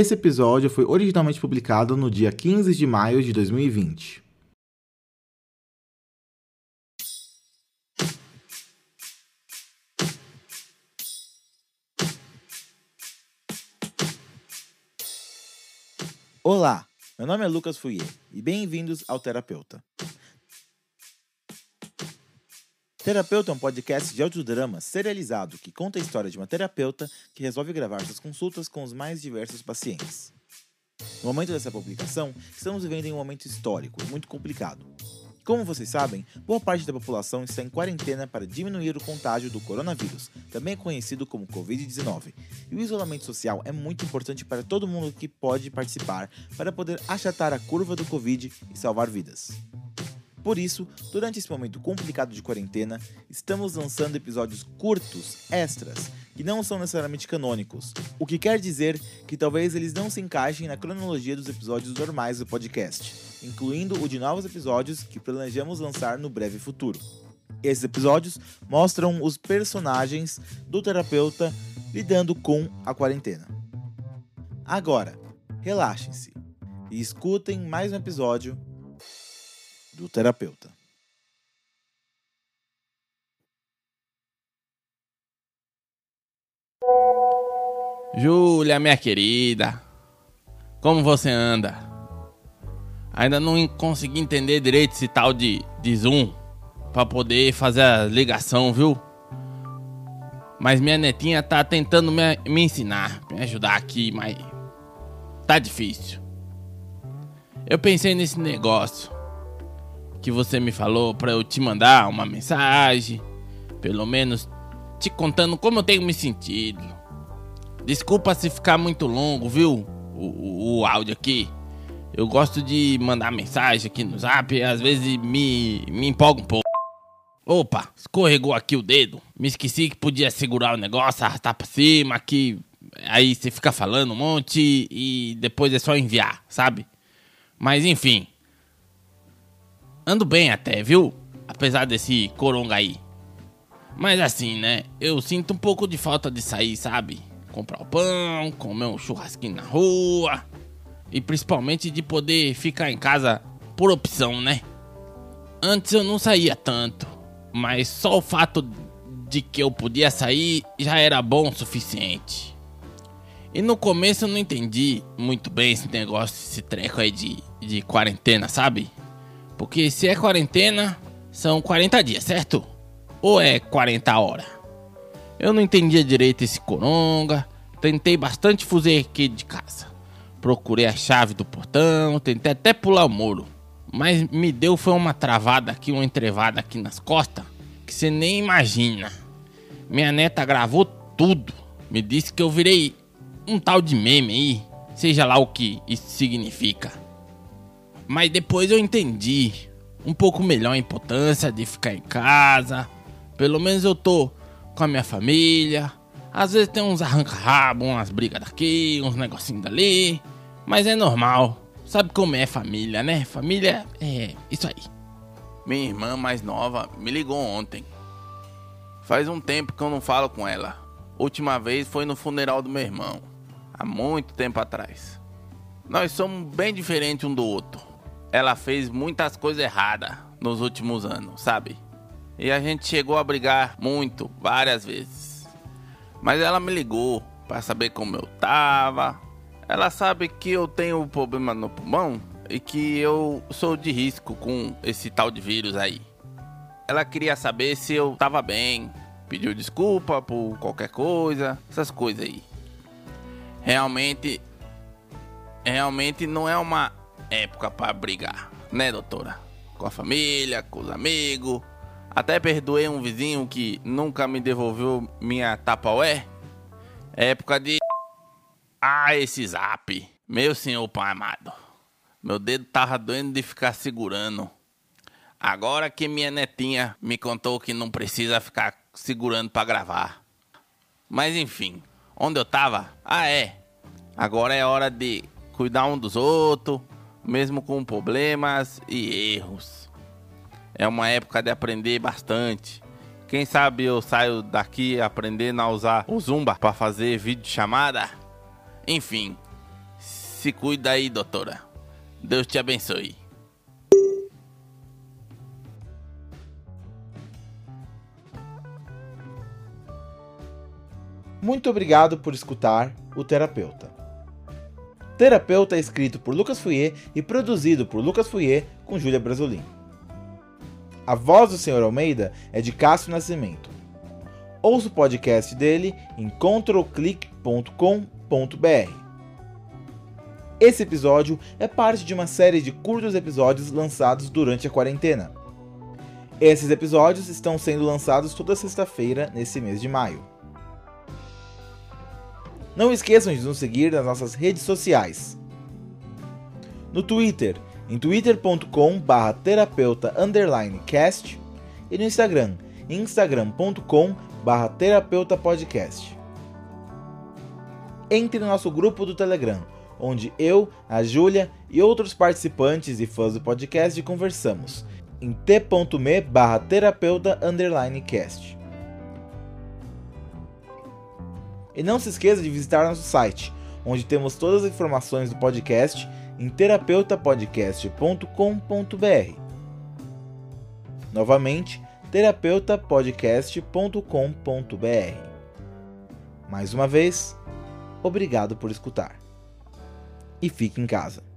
Esse episódio foi originalmente publicado no dia 15 de maio de 2020. Olá, meu nome é Lucas Fouier e bem-vindos ao Terapeuta. Terapeuta é um podcast de audiodrama serializado que conta a história de uma terapeuta que resolve gravar suas consultas com os mais diversos pacientes. No momento dessa publicação, estamos vivendo em um momento histórico e muito complicado. Como vocês sabem, boa parte da população está em quarentena para diminuir o contágio do coronavírus, também conhecido como Covid-19. E o isolamento social é muito importante para todo mundo que pode participar para poder achatar a curva do Covid e salvar vidas. Por isso, durante esse momento complicado de quarentena, estamos lançando episódios curtos, extras, que não são necessariamente canônicos, o que quer dizer que talvez eles não se encaixem na cronologia dos episódios normais do podcast, incluindo o de novos episódios que planejamos lançar no breve futuro. Esses episódios mostram os personagens do terapeuta lidando com a quarentena. Agora, relaxem-se e escutem mais um episódio do terapeuta. Júlia, minha querida, como você anda? Ainda não consegui entender direito esse tal de, de Zoom para poder fazer a ligação, viu? Mas minha netinha tá tentando me, me ensinar, me ajudar aqui, mas tá difícil. Eu pensei nesse negócio que você me falou para eu te mandar uma mensagem, pelo menos te contando como eu tenho me sentido. Desculpa se ficar muito longo, viu? O, o, o áudio aqui. Eu gosto de mandar mensagem aqui no zap às vezes me, me empolga um pouco. Opa, escorregou aqui o dedo. Me esqueci que podia segurar o negócio, arrastar pra cima, aqui. Aí você fica falando um monte e depois é só enviar, sabe? Mas enfim, ando bem até, viu? Apesar desse coronga aí. Mas assim, né? Eu sinto um pouco de falta de sair, sabe? Comprar o pão, comer um churrasquinho na rua. E principalmente de poder ficar em casa por opção, né? Antes eu não saía tanto. Mas só o fato de que eu podia sair já era bom o suficiente. E no começo eu não entendi muito bem esse negócio, esse treco aí de, de quarentena, sabe? Porque se é quarentena, são 40 dias, certo? Ou é 40 horas? Eu não entendia direito esse coronga. Tentei bastante fugir aqui de casa. Procurei a chave do portão, tentei até pular o muro. Mas me deu foi uma travada aqui, uma entrevada aqui nas costas, que você nem imagina. Minha neta gravou tudo. Me disse que eu virei um tal de meme aí, seja lá o que isso significa. Mas depois eu entendi um pouco melhor a importância de ficar em casa. Pelo menos eu tô com a minha família. Às vezes tem uns arranca-rabo, umas brigas daqui, uns negocinhos dali. Mas é normal. Sabe como é família, né? Família é isso aí. Minha irmã mais nova me ligou ontem. Faz um tempo que eu não falo com ela. Última vez foi no funeral do meu irmão. Há muito tempo atrás. Nós somos bem diferentes um do outro ela fez muitas coisas erradas nos últimos anos, sabe? E a gente chegou a brigar muito, várias vezes. Mas ela me ligou para saber como eu tava. Ela sabe que eu tenho problema no pulmão e que eu sou de risco com esse tal de vírus aí. Ela queria saber se eu tava bem, pediu desculpa por qualquer coisa, essas coisas aí. Realmente, realmente não é uma época para brigar, né, doutora? Com a família, com os amigos. Até perdoei um vizinho que nunca me devolveu minha tapaué. Época de. Ah, esse zap. Meu senhor pai amado. Meu dedo tava doendo de ficar segurando. Agora que minha netinha me contou que não precisa ficar segurando para gravar. Mas enfim, onde eu tava? Ah, é. Agora é hora de cuidar um dos outros, mesmo com problemas e erros. É uma época de aprender bastante. Quem sabe eu saio daqui aprendendo a usar o Zumba para fazer vídeo chamada? Enfim, Se cuida aí, doutora. Deus te abençoe. Muito obrigado por escutar o Terapeuta. Terapeuta é escrito por Lucas Fouier e produzido por Lucas Fouier com Júlia Brasolin. A voz do Sr. Almeida é de Cássio Nascimento. Ouça o podcast dele em controlclick.com.br. Esse episódio é parte de uma série de curtos episódios lançados durante a quarentena. Esses episódios estão sendo lançados toda sexta-feira nesse mês de maio. Não esqueçam de nos seguir nas nossas redes sociais. No Twitter, em twitter.com terapeuta cast e no Instagram, instagram.com terapeuta podcast. Entre no nosso grupo do Telegram, onde eu, a Júlia e outros participantes e fãs do podcast conversamos, em t.me terapeuta cast. E não se esqueça de visitar nosso site, onde temos todas as informações do podcast em terapeutapodcast.com.br. Novamente, terapeutapodcast.com.br. Mais uma vez, obrigado por escutar. E fique em casa.